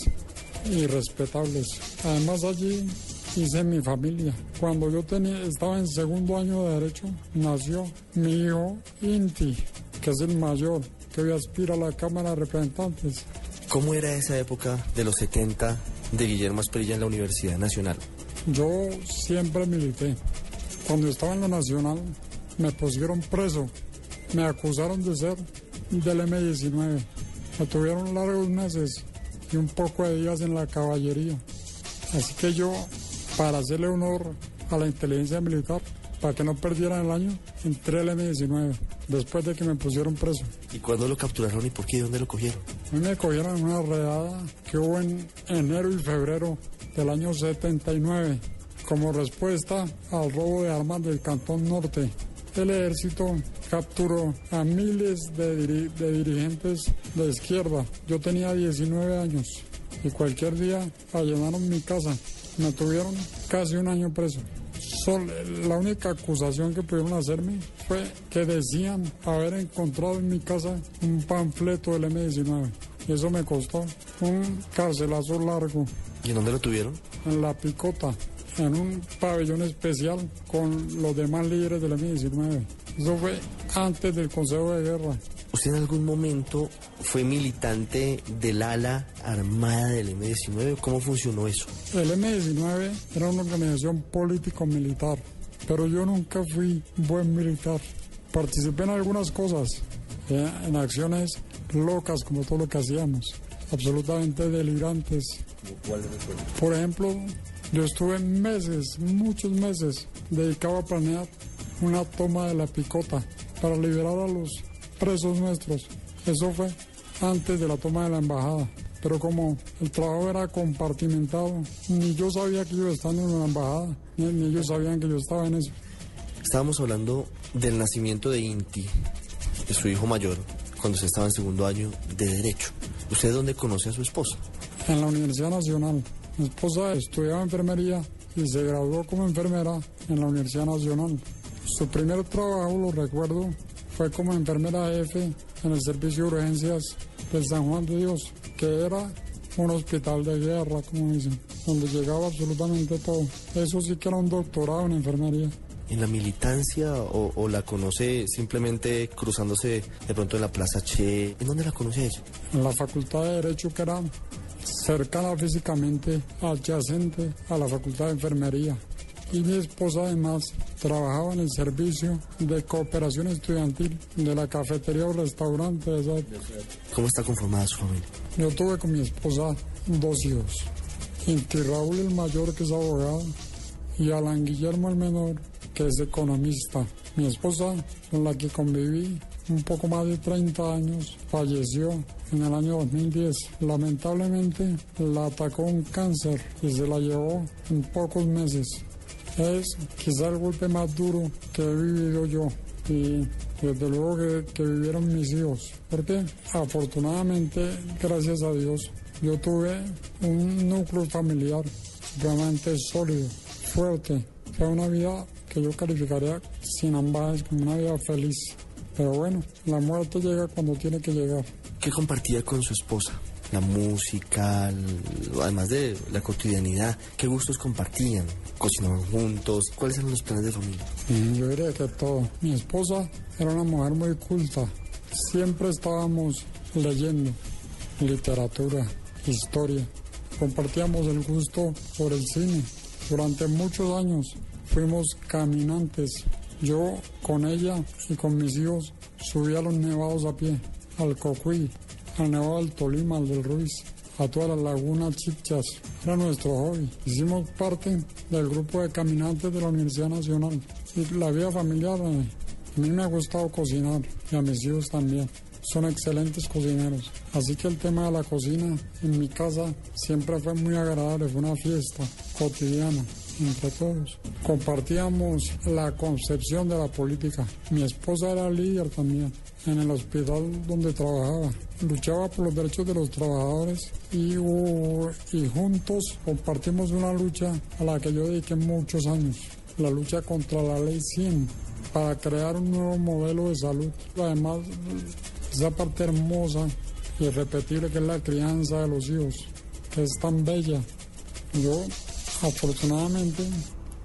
y respetables. Además allí hice mi familia. Cuando yo tenía, estaba en segundo año de derecho, nació mi hijo Inti, que es el mayor, que hoy aspira a la Cámara de Representantes. ¿Cómo era esa época de los 70 de Guillermo Asprilla en la Universidad Nacional? Yo siempre milité. Cuando estaba en la Nacional me pusieron preso. Me acusaron de ser del M-19. Me tuvieron largos meses y un poco de días en la caballería. Así que yo, para hacerle honor a la inteligencia militar, para que no perdieran el año, entré al M-19, después de que me pusieron preso. ¿Y cuándo lo capturaron y por qué? ¿Dónde lo cogieron? A mí me cogieron en una redada que hubo en enero y febrero del año 79, como respuesta al robo de armas del Cantón Norte. El ejército capturó a miles de, diri- de dirigentes de izquierda. Yo tenía 19 años y cualquier día allanaron mi casa. Me tuvieron casi un año preso. Sol- la única acusación que pudieron hacerme fue que decían haber encontrado en mi casa un panfleto del M19. Y eso me costó un carcelazo largo ¿Y en dónde lo tuvieron? en la picota, en un pabellón especial con los demás líderes de la M-19. Eso fue antes del Consejo de Guerra. ¿Usted en algún momento fue militante del ala armada del M-19? ¿Cómo funcionó eso? El M-19 era una organización político-militar, pero yo nunca fui buen militar. Participé en algunas cosas, eh, en acciones locas como todo lo que hacíamos, absolutamente delirantes. Por ejemplo, yo estuve meses, muchos meses, dedicado a planear una toma de la picota para liberar a los presos nuestros. Eso fue antes de la toma de la embajada. Pero como el trabajo era compartimentado, ni yo sabía que yo estaba en la embajada, ni, ni ellos sabían que yo estaba en eso. Estábamos hablando del nacimiento de Inti, de su hijo mayor, cuando se estaba en segundo año de Derecho. ¿Usted dónde conoce a su esposa? En la Universidad Nacional. Mi esposa estudiaba enfermería y se graduó como enfermera en la Universidad Nacional. Su primer trabajo, lo recuerdo, fue como enfermera jefe en el servicio de urgencias del San Juan de Dios, que era un hospital de guerra, como dicen, donde llegaba absolutamente todo. Eso sí que era un doctorado en enfermería. ¿En la militancia o, o la conoce simplemente cruzándose de pronto en la Plaza Che? ¿En dónde la conoce ella? En la Facultad de Derecho, que era cercana físicamente, adyacente a la Facultad de Enfermería. Y mi esposa además trabajaba en el servicio de cooperación estudiantil de la cafetería o restaurante de esa época. ¿Cómo está conformada su familia? Yo tuve con mi esposa dos hijos. Inti Raúl el mayor que es abogado y Alan Guillermo el menor que es economista. Mi esposa con la que conviví un poco más de 30 años falleció en el año 2010. Lamentablemente la atacó un cáncer y se la llevó en pocos meses. Es quizá el golpe más duro que he vivido yo y desde luego que, que vivieron mis hijos. Porque afortunadamente, gracias a Dios, yo tuve un núcleo familiar realmente sólido, fuerte. Fue una vida que yo calificaría sin ambajes como una vida feliz. Pero bueno, la muerte llega cuando tiene que llegar. ¿Qué compartía con su esposa? La música, además de la cotidianidad, ¿qué gustos compartían? ¿Cocinaban juntos? ¿Cuáles eran los planes de familia? Mm, Yo diría que todo. Mi esposa era una mujer muy culta. Siempre estábamos leyendo literatura, historia. Compartíamos el gusto por el cine. Durante muchos años fuimos caminantes. Yo con ella y con mis hijos subía a los nevados a pie, al Cocuy, al Nevado del Tolima, del Ruiz, a todas las lagunas chichas. Era nuestro hobby. Hicimos parte del grupo de caminantes de la Universidad Nacional. Y la vida familiar, eh, a mí me ha gustado cocinar y a mis hijos también. Son excelentes cocineros. Así que el tema de la cocina en mi casa siempre fue muy agradable, fue una fiesta cotidiana entre todos. Compartíamos la concepción de la política. Mi esposa era líder también en el hospital donde trabajaba. Luchaba por los derechos de los trabajadores y, y juntos compartimos una lucha a la que yo dediqué muchos años. La lucha contra la ley 100 para crear un nuevo modelo de salud. Además, esa parte hermosa y irrepetible que es la crianza de los hijos, que es tan bella. Yo, afortunadamente,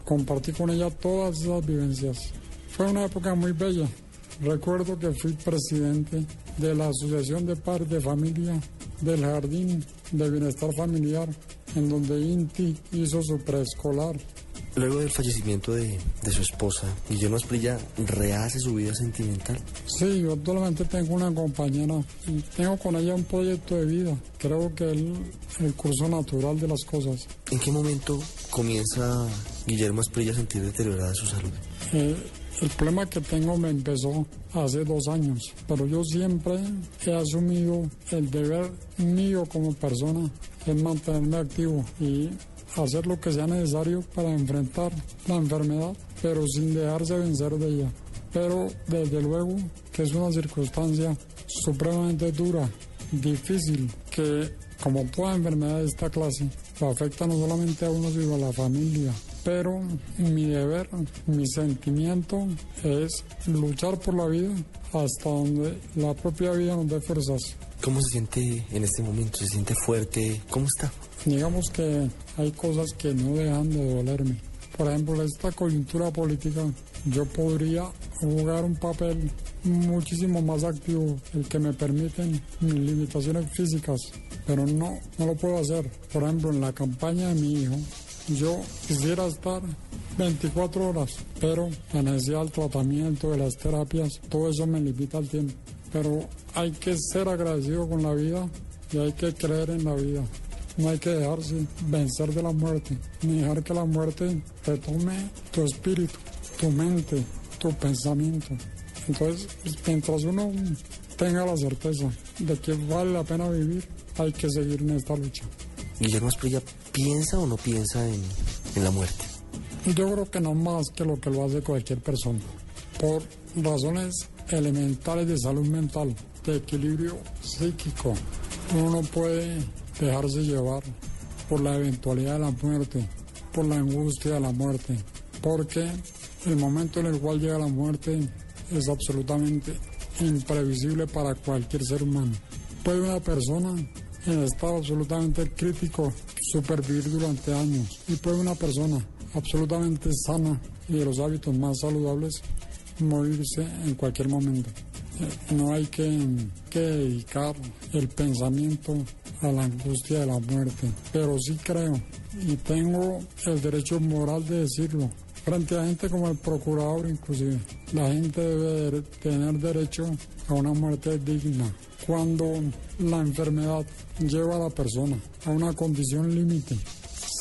compartí con ella todas esas vivencias. Fue una época muy bella. Recuerdo que fui presidente de la Asociación de Padres de Familia del Jardín de Bienestar Familiar, en donde INTI hizo su preescolar. Luego del fallecimiento de, de su esposa, Guillermo Esprilla rehace su vida sentimental. Sí, yo actualmente tengo una compañera y tengo con ella un proyecto de vida. Creo que el, el curso natural de las cosas. ¿En qué momento comienza Guillermo Esprilla a sentir deteriorada su salud? Eh, el problema que tengo me empezó hace dos años, pero yo siempre he asumido el deber mío como persona es mantenerme activo y hacer lo que sea necesario para enfrentar la enfermedad, pero sin dejarse vencer de ella. Pero desde luego que es una circunstancia supremamente dura, difícil, que como toda enfermedad de esta clase, afecta no solamente a uno, sino a la familia. Pero mi deber, mi sentimiento es luchar por la vida hasta donde la propia vida nos dé fuerzas. ¿Cómo se siente en este momento? ¿Se siente fuerte? ¿Cómo está? Digamos que hay cosas que no dejan de dolerme. Por ejemplo, esta coyuntura política, yo podría jugar un papel muchísimo más activo, el que me permiten mis limitaciones físicas, pero no, no lo puedo hacer. Por ejemplo, en la campaña de mi hijo, yo quisiera estar 24 horas, pero la necesidad del tratamiento, de las terapias, todo eso me limita el tiempo. Pero hay que ser agradecido con la vida y hay que creer en la vida. No hay que dejarse vencer de la muerte, ni dejar que la muerte te tome tu espíritu, tu mente, tu pensamiento. Entonces, mientras uno tenga la certeza de que vale la pena vivir, hay que seguir en esta lucha. Guillermo Esprilla, ¿piensa o no piensa en, en la muerte? Yo creo que no más que lo que lo hace cualquier persona. Por razones elementales de salud mental, de equilibrio psíquico, uno no puede dejarse llevar por la eventualidad de la muerte, por la angustia de la muerte, porque el momento en el cual llega la muerte es absolutamente imprevisible para cualquier ser humano. Puede una persona en estado absolutamente crítico supervivir durante años y puede una persona absolutamente sana y de los hábitos más saludables morirse en cualquier momento. Eh, No hay que, que dedicar el pensamiento a la angustia de la muerte, pero sí creo y tengo el derecho moral de decirlo. Frente a gente como el procurador inclusive, la gente debe de tener derecho a una muerte digna. Cuando la enfermedad lleva a la persona a una condición límite,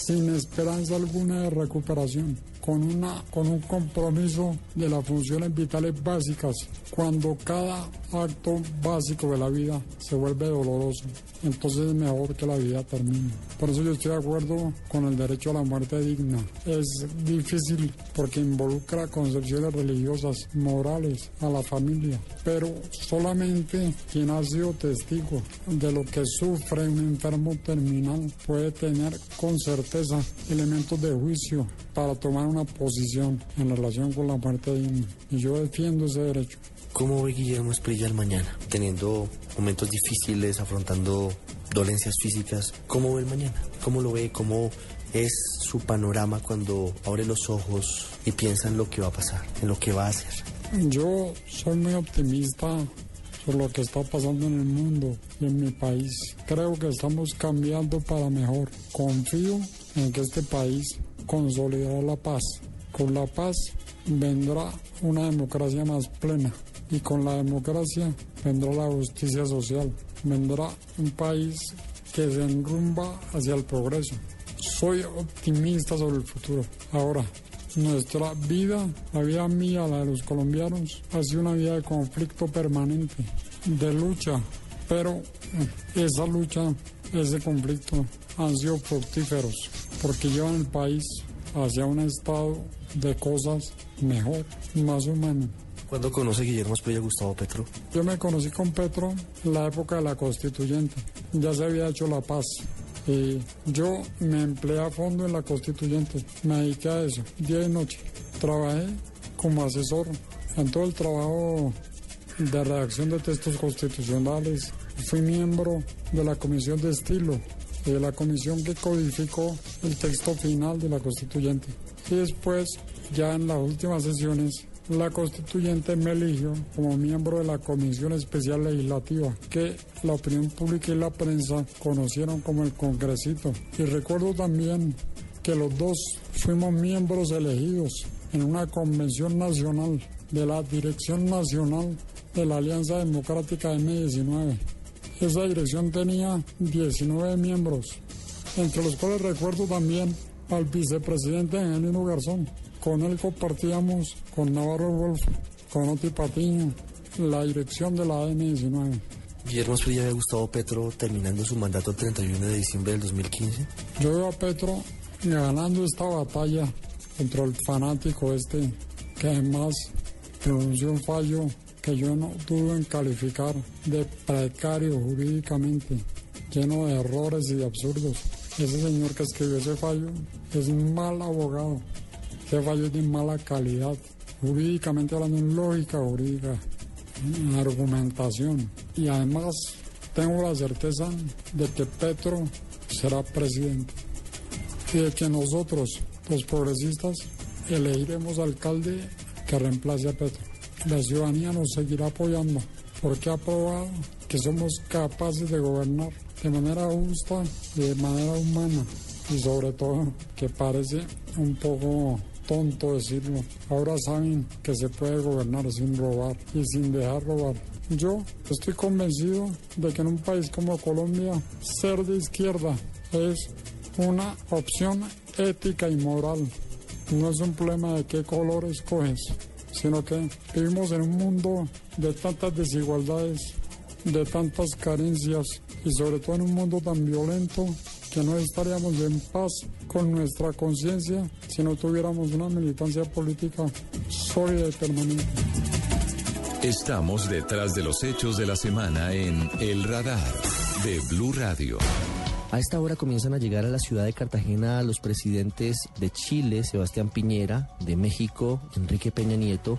sin esperanza alguna de recuperación, con, una, con un compromiso de las funciones vitales básicas, cuando cada acto básico de la vida se vuelve doloroso, entonces es mejor que la vida termine. Por eso yo estoy de acuerdo con el derecho a la muerte digna. Es difícil porque involucra concepciones religiosas, morales, a la familia, pero solamente quien ha sido testigo de lo que sufre un enfermo terminal puede tener con certeza elementos de juicio para tomar una posición en relación con la muerte digna. Y yo defiendo ese derecho. ¿Cómo ve Guillermo Esprilla el mañana? Teniendo momentos difíciles, afrontando dolencias físicas, ¿cómo ve el mañana? ¿Cómo lo ve? ¿Cómo es su panorama cuando abre los ojos y piensa en lo que va a pasar, en lo que va a hacer? Yo soy muy optimista por lo que está pasando en el mundo y en mi país. Creo que estamos cambiando para mejor. Confío en que este país consolidará la paz. Con la paz vendrá una democracia más plena y con la democracia vendrá la justicia social. Vendrá un país que se enrumba hacia el progreso. Soy optimista sobre el futuro. Ahora, nuestra vida, la vida mía, la de los colombianos, ha sido una vida de conflicto permanente, de lucha, pero esa lucha, ese conflicto han sido fructíferos porque llevan el país hacia un estado de cosas mejor, más humano. ¿Cuándo conoce Guillermo Esprilla a Gustavo Petro? Yo me conocí con Petro en la época de la constituyente, ya se había hecho la paz. Y yo me empleé a fondo en la constituyente, me dediqué a eso, día y noche. Trabajé como asesor en todo el trabajo de redacción de textos constitucionales. Fui miembro de la Comisión de Estilo de la comisión que codificó el texto final de la constituyente. Y después, ya en las últimas sesiones, la constituyente me eligió como miembro de la Comisión Especial Legislativa, que la opinión pública y la prensa conocieron como el Congresito. Y recuerdo también que los dos fuimos miembros elegidos en una convención nacional de la Dirección Nacional de la Alianza Democrática M19. Esa dirección tenía 19 miembros, entre los cuales recuerdo también al vicepresidente Angelino Garzón. Con él compartíamos con Navarro Wolf, con Oti Patiño, la dirección de la M19. Guillermo Esprilla ve a Gustavo Petro terminando su mandato el 31 de diciembre del 2015. Yo veo a Petro ganando esta batalla contra el fanático este, que además pronunció un fallo que yo no dudo en calificar de precario jurídicamente, lleno de errores y de absurdos. Ese señor que escribió ese fallo es un mal abogado. Ese fallo es de mala calidad, jurídicamente hablando, en lógica jurídica, en argumentación. Y además tengo la certeza de que Petro será presidente y de que nosotros, los progresistas, elegiremos alcalde que reemplace a Petro la ciudadanía nos seguirá apoyando porque ha probado que somos capaces de gobernar de manera justa, de manera humana y sobre todo que parece un poco tonto decirlo. Ahora saben que se puede gobernar sin robar y sin dejar robar. Yo estoy convencido de que en un país como Colombia ser de izquierda es una opción ética y moral. No es un problema de qué color escoges sino que vivimos en un mundo de tantas desigualdades, de tantas carencias y sobre todo en un mundo tan violento que no estaríamos en paz con nuestra conciencia si no tuviéramos una militancia política sólida y permanente. Estamos detrás de los hechos de la semana en El Radar de Blue Radio. A esta hora comienzan a llegar a la ciudad de Cartagena los presidentes de Chile, Sebastián Piñera, de México, Enrique Peña Nieto,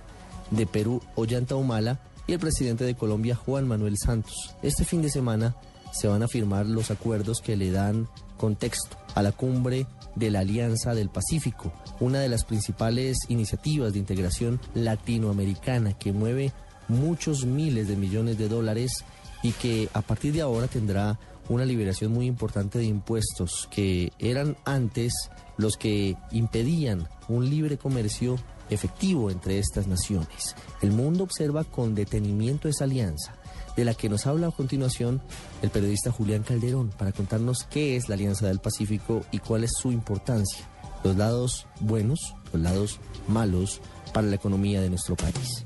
de Perú, Ollanta Humala, y el presidente de Colombia, Juan Manuel Santos. Este fin de semana se van a firmar los acuerdos que le dan contexto a la cumbre de la Alianza del Pacífico, una de las principales iniciativas de integración latinoamericana que mueve muchos miles de millones de dólares y que a partir de ahora tendrá una liberación muy importante de impuestos que eran antes los que impedían un libre comercio efectivo entre estas naciones. El mundo observa con detenimiento esa alianza, de la que nos habla a continuación el periodista Julián Calderón para contarnos qué es la Alianza del Pacífico y cuál es su importancia, los lados buenos, los lados malos para la economía de nuestro país.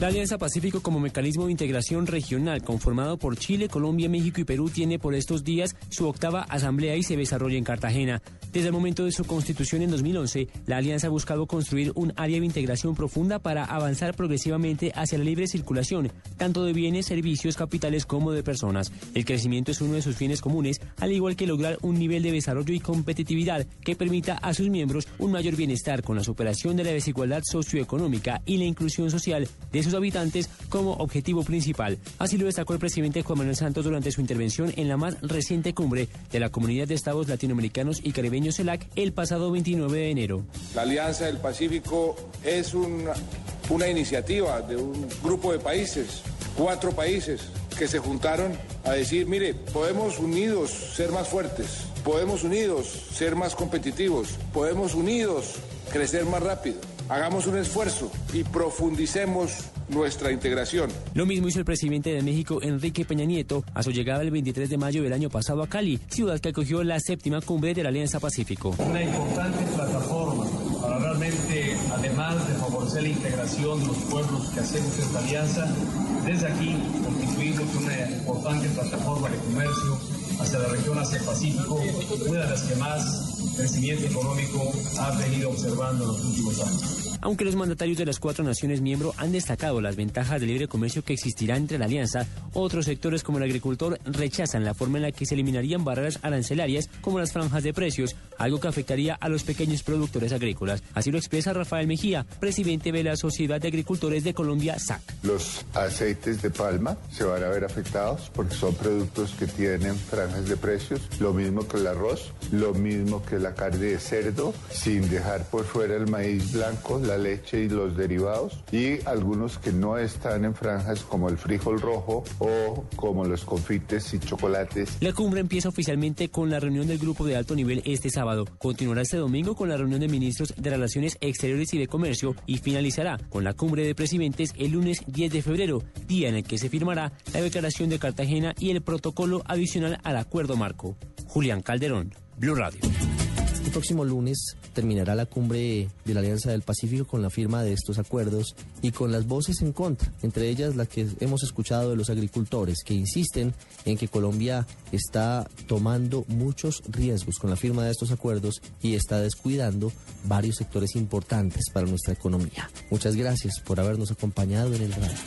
La Alianza Pacífico como mecanismo de integración regional conformado por Chile, Colombia, México y Perú tiene por estos días su octava asamblea y se desarrolla en Cartagena. Desde el momento de su constitución en 2011, la alianza ha buscado construir un área de integración profunda para avanzar progresivamente hacia la libre circulación, tanto de bienes, servicios, capitales como de personas. El crecimiento es uno de sus fines comunes, al igual que lograr un nivel de desarrollo y competitividad que permita a sus miembros un mayor bienestar con la superación de la desigualdad socioeconómica y la inclusión social de sus habitantes como objetivo principal. Así lo destacó el presidente Juan Manuel Santos durante su intervención en la más reciente cumbre de la Comunidad de Estados Latinoamericanos y Caribeños CELAC el pasado 29 de enero. La Alianza del Pacífico es una, una iniciativa de un grupo de países, cuatro países, que se juntaron a decir, mire, podemos unidos ser más fuertes, podemos unidos ser más competitivos, podemos unidos crecer más rápido. Hagamos un esfuerzo y profundicemos nuestra integración. Lo mismo hizo el presidente de México, Enrique Peña Nieto, a su llegada el 23 de mayo del año pasado a Cali, ciudad que acogió la séptima cumbre de la Alianza Pacífico. Una importante plataforma para realmente, además de favorecer la integración de los pueblos que hacemos esta alianza, desde aquí constituimos una importante plataforma de comercio hacia la región Asia-Pacífico, una de las que más crecimiento económico ha venido observando en los últimos años. Aunque los mandatarios de las cuatro naciones miembro han destacado las ventajas de libre comercio que existirá entre la alianza, otros sectores como el agricultor rechazan la forma en la que se eliminarían barreras arancelarias como las franjas de precios, algo que afectaría a los pequeños productores agrícolas. Así lo expresa Rafael Mejía, presidente de la Sociedad de Agricultores de Colombia, SAC. Los aceites de palma se van a ver afectados porque son productos que tienen franjas de precios, lo mismo que el arroz, lo mismo que la carne de cerdo, sin dejar por fuera el maíz blanco, la leche y los derivados, y algunos que no están en franjas como el frijol rojo o como los confites y chocolates. La cumbre empieza oficialmente con la reunión del grupo de alto nivel este sábado. Continuará este domingo con la reunión de ministros de Relaciones Exteriores y de Comercio y finalizará con la cumbre de presidentes el lunes 10 de febrero, día en el que se firmará la declaración de Cartagena y el protocolo adicional al acuerdo marco. Julián Calderón, Blue Radio. El próximo lunes terminará la cumbre de la Alianza del Pacífico con la firma de estos acuerdos y con las voces en contra, entre ellas las que hemos escuchado de los agricultores que insisten en que Colombia está tomando muchos riesgos con la firma de estos acuerdos y está descuidando varios sectores importantes para nuestra economía. Muchas gracias por habernos acompañado en el radio.